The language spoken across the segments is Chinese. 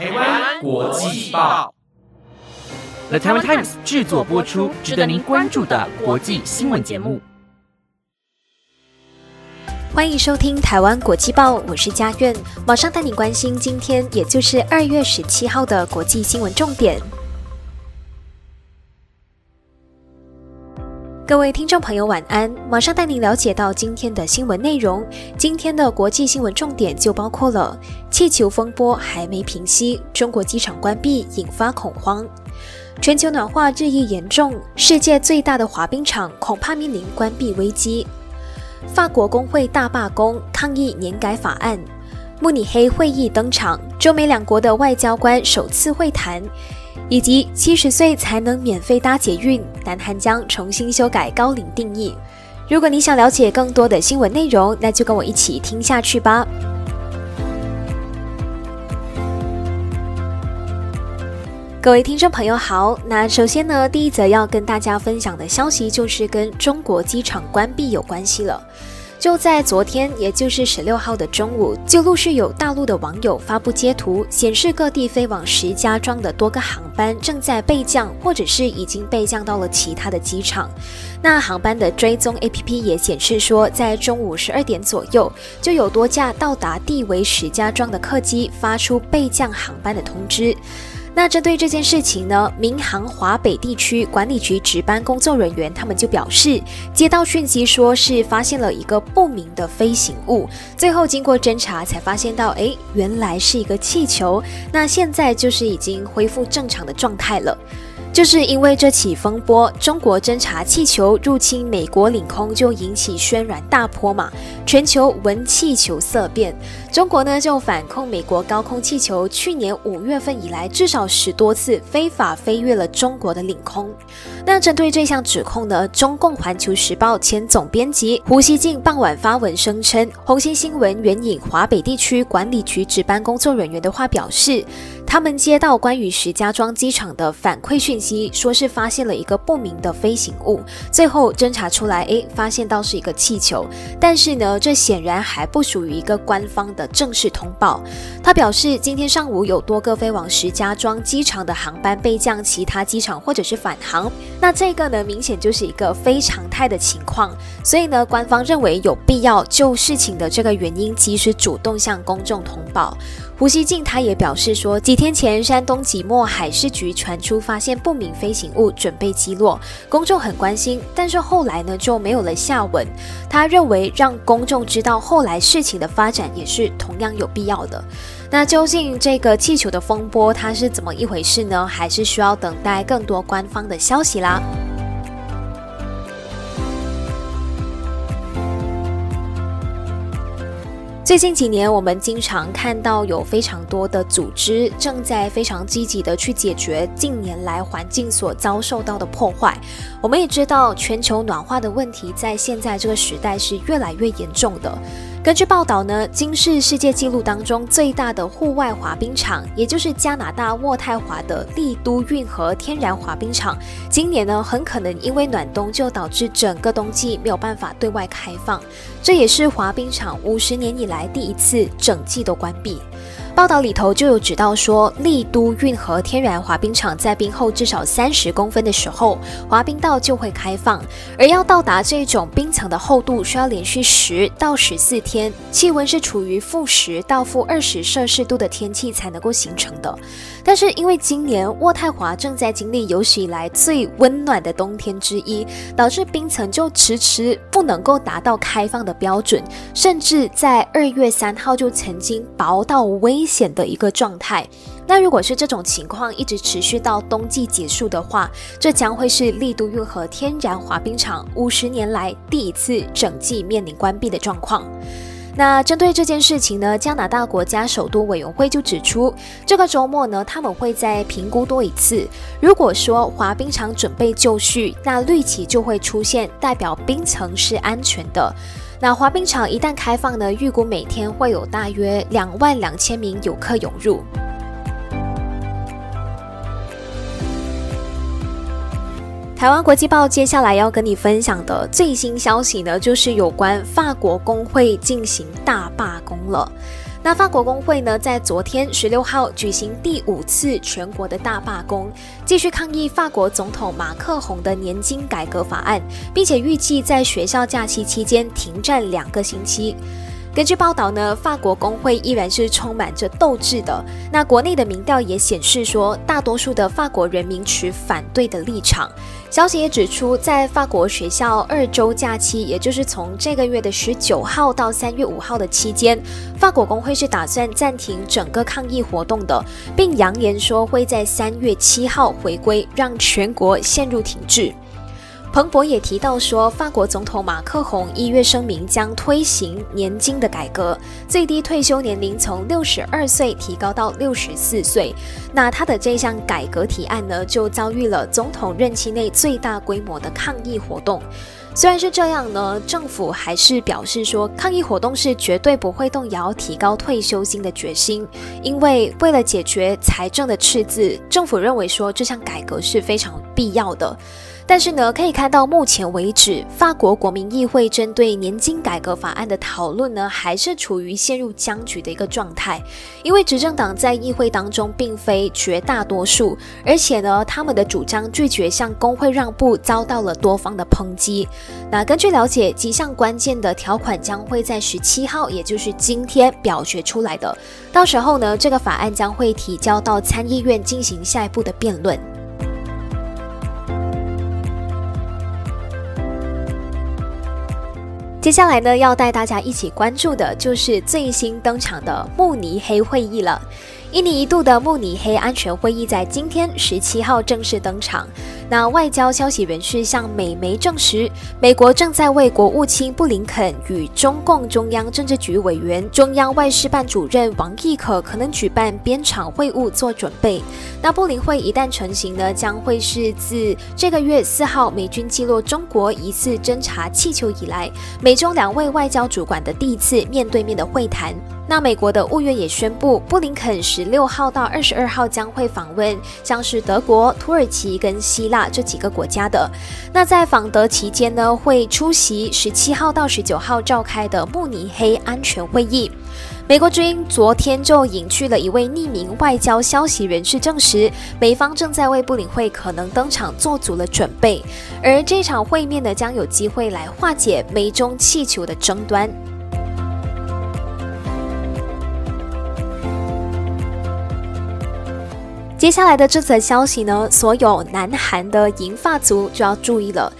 台湾国际报，The Taiwan Times 制作播出，值得您关注的国际新闻节目。欢迎收听台湾国际报，我是佳苑，马上带你关心今天，也就是二月十七号的国际新闻重点。各位听众朋友，晚安！马上带您了解到今天的新闻内容。今天的国际新闻重点就包括了：气球风波还没平息，中国机场关闭引发恐慌；全球暖化日益严重，世界最大的滑冰场恐怕面临关闭危机；法国工会大罢工抗议年改法案；慕尼黑会议登场，中美两国的外交官首次会谈。以及七十岁才能免费搭捷运，南韩将重新修改高龄定义。如果你想了解更多的新闻内容，那就跟我一起听下去吧。各位听众朋友好，那首先呢，第一则要跟大家分享的消息就是跟中国机场关闭有关系了。就在昨天，也就是十六号的中午，就陆续有大陆的网友发布截图，显示各地飞往石家庄的多个航班正在备降，或者是已经备降到了其他的机场。那航班的追踪 APP 也显示说，在中午十二点左右，就有多架到达地为石家庄的客机发出备降航班的通知。那针对这件事情呢，民航华北地区管理局值班工作人员他们就表示，接到讯息说是发现了一个不明的飞行物，最后经过侦查才发现到，哎，原来是一个气球。那现在就是已经恢复正常的状态了。就是因为这起风波，中国侦察气球入侵美国领空就引起轩然大波嘛，全球闻气球色变。中国呢就反控美国高空气球去年五月份以来至少十多次非法飞越了中国的领空。那针对这项指控呢，中共环球时报前总编辑胡锡进傍晚发文声称，红星新闻援引华北地区管理局值班工作人员的话表示。他们接到关于石家庄机场的反馈讯息，说是发现了一个不明的飞行物，最后侦查出来，诶，发现到是一个气球。但是呢，这显然还不属于一个官方的正式通报。他表示，今天上午有多个飞往石家庄机场的航班备降其他机场或者是返航，那这个呢，明显就是一个非常态的情况。所以呢，官方认为有必要就事情的这个原因及时主动向公众通报。胡锡进他也表示说，几天前山东即墨海事局传出发现不明飞行物，准备击落，公众很关心，但是后来呢就没有了下文。他认为让公众知道后来事情的发展也是同样有必要的。那究竟这个气球的风波它是怎么一回事呢？还是需要等待更多官方的消息啦。最近几年，我们经常看到有非常多的组织正在非常积极的去解决近年来环境所遭受到的破坏。我们也知道，全球暖化的问题在现在这个时代是越来越严重的。根据报道呢，今是世界纪录当中最大的户外滑冰场，也就是加拿大渥太华的丽都运河天然滑冰场，今年呢很可能因为暖冬就导致整个冬季没有办法对外开放，这也是滑冰场五十年以来第一次整季都关闭。报道里头就有指到说，丽都运河天然滑冰场在冰厚至少三十公分的时候，滑冰道就会开放，而要到达这种冰层的厚度，需要连续十到十四天，气温是处于负十到负二十摄氏度的天气才能够形成的。但是因为今年渥太华正在经历有史以来最温暖的冬天之一，导致冰层就迟迟不能够达到开放的标准，甚至在二月三号就曾经薄到微危。险的一个状态。那如果是这种情况一直持续到冬季结束的话，这将会是丽都运河天然滑冰场五十年来第一次整季面临关闭的状况。那针对这件事情呢，加拿大国家首都委员会就指出，这个周末呢，他们会再评估多一次。如果说滑冰场准备就绪，那绿旗就会出现，代表冰层是安全的。那滑冰场一旦开放呢，预估每天会有大约两万两千名游客涌入。台湾国际报接下来要跟你分享的最新消息呢，就是有关法国工会进行大罢工了。那法国工会呢，在昨天十六号举行第五次全国的大罢工，继续抗议法国总统马克宏的年金改革法案，并且预计在学校假期期间停战两个星期。根据报道呢，法国工会依然是充满着斗志的。那国内的民调也显示说，大多数的法国人民持反对的立场。消息也指出，在法国学校二周假期，也就是从这个月的十九号到三月五号的期间，法国工会是打算暂停整个抗议活动的，并扬言说会在三月七号回归，让全国陷入停滞。彭博也提到说，法国总统马克宏一月声明将推行年金的改革，最低退休年龄从六十二岁提高到六十四岁。那他的这项改革提案呢，就遭遇了总统任期内最大规模的抗议活动。虽然是这样呢，政府还是表示说，抗议活动是绝对不会动摇提高退休金的决心，因为为了解决财政的赤字，政府认为说这项改革是非常必要的。但是呢，可以看到目前为止，法国国民议会针对年金改革法案的讨论呢，还是处于陷入僵局的一个状态。因为执政党在议会当中并非绝大多数，而且呢，他们的主张拒绝向工会让步，遭到了多方的抨击。那根据了解，几项关键的条款将会在十七号，也就是今天表决出来的。到时候呢，这个法案将会提交到参议院进行下一步的辩论。接下来呢，要带大家一起关注的就是最新登场的慕尼黑会议了。一年一度的慕尼黑安全会议在今天十七号正式登场。那外交消息人士向美媒证实，美国正在为国务卿布林肯与中共中央政治局委员、中央外事办主任王毅可可能举办边场会晤做准备。那布林会一旦成型呢，将会是自这个月四号美军击落中国疑似侦察气球以来，美中两位外交主管的第一次面对面的会谈。那美国的务院也宣布，布林肯十六号到二十二号将会访问像是德国、土耳其跟希腊这几个国家的。那在访德期间呢，会出席十七号到十九号召开的慕尼黑安全会议。美国之音昨天就引去了一位匿名外交消息人士证实，美方正在为布林会可能登场做足了准备，而这场会面呢，将有机会来化解美中气球的争端。接下来的这则消息呢，所有南韩的银发族就要注意了。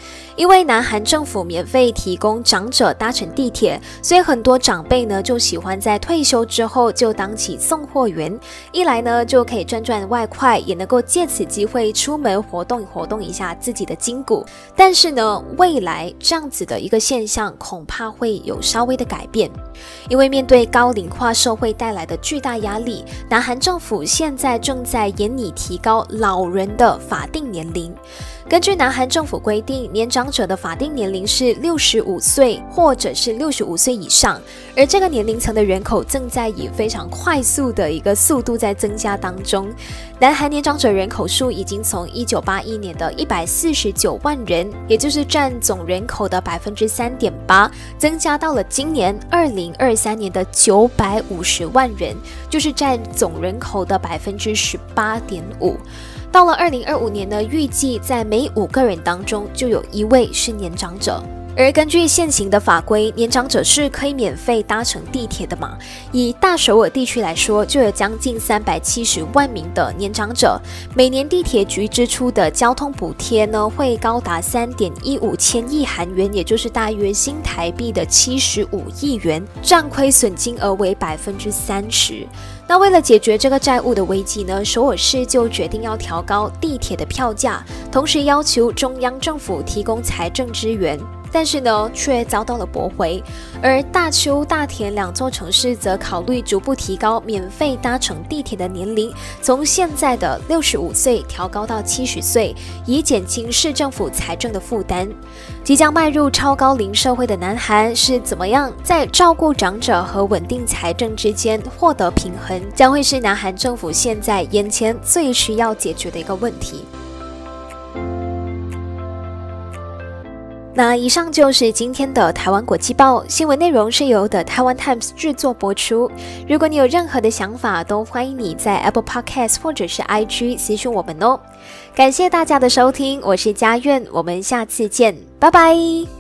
因为南韩政府免费提供长者搭乘地铁，所以很多长辈呢就喜欢在退休之后就当起送货员。一来呢就可以赚赚外快，也能够借此机会出门活动活动一下自己的筋骨。但是呢，未来这样子的一个现象恐怕会有稍微的改变，因为面对高龄化社会带来的巨大压力，南韩政府现在正在严拟提高老人的法定年龄。根据南韩政府规定，年长者的法定年龄是六十五岁，或者是六十五岁以上。而这个年龄层的人口正在以非常快速的一个速度在增加当中。南韩年长者人口数已经从一九八一年的一百四十九万人，也就是占总人口的百分之三点八，增加到了今年二零二三年的九百五十万人，就是占总人口的百分之十八点五。到了二零二五年呢，预计在每五个人当中就有一位是年长者。而根据现行的法规，年长者是可以免费搭乘地铁的嘛？以大首尔地区来说，就有将近三百七十万名的年长者，每年地铁局支出的交通补贴呢，会高达三点一五千亿韩元，也就是大约新台币的七十五亿元，占亏损金额为百分之三十。那为了解决这个债务的危机呢，首尔市就决定要调高地铁的票价，同时要求中央政府提供财政支援。但是呢，却遭到了驳回。而大邱、大田两座城市则考虑逐步提高免费搭乘地铁的年龄，从现在的六十五岁调高到七十岁，以减轻市政府财政的负担。即将迈入超高龄社会的南韩是怎么样在照顾长者和稳定财政之间获得平衡，将会是南韩政府现在眼前最需要解决的一个问题。那以上就是今天的台湾国际报新闻内容，是由的台湾 Times 制作播出。如果你有任何的想法，都欢迎你在 Apple Podcast 或者是 IG 私讯我们哦。感谢大家的收听，我是佳苑，我们下次见，拜拜。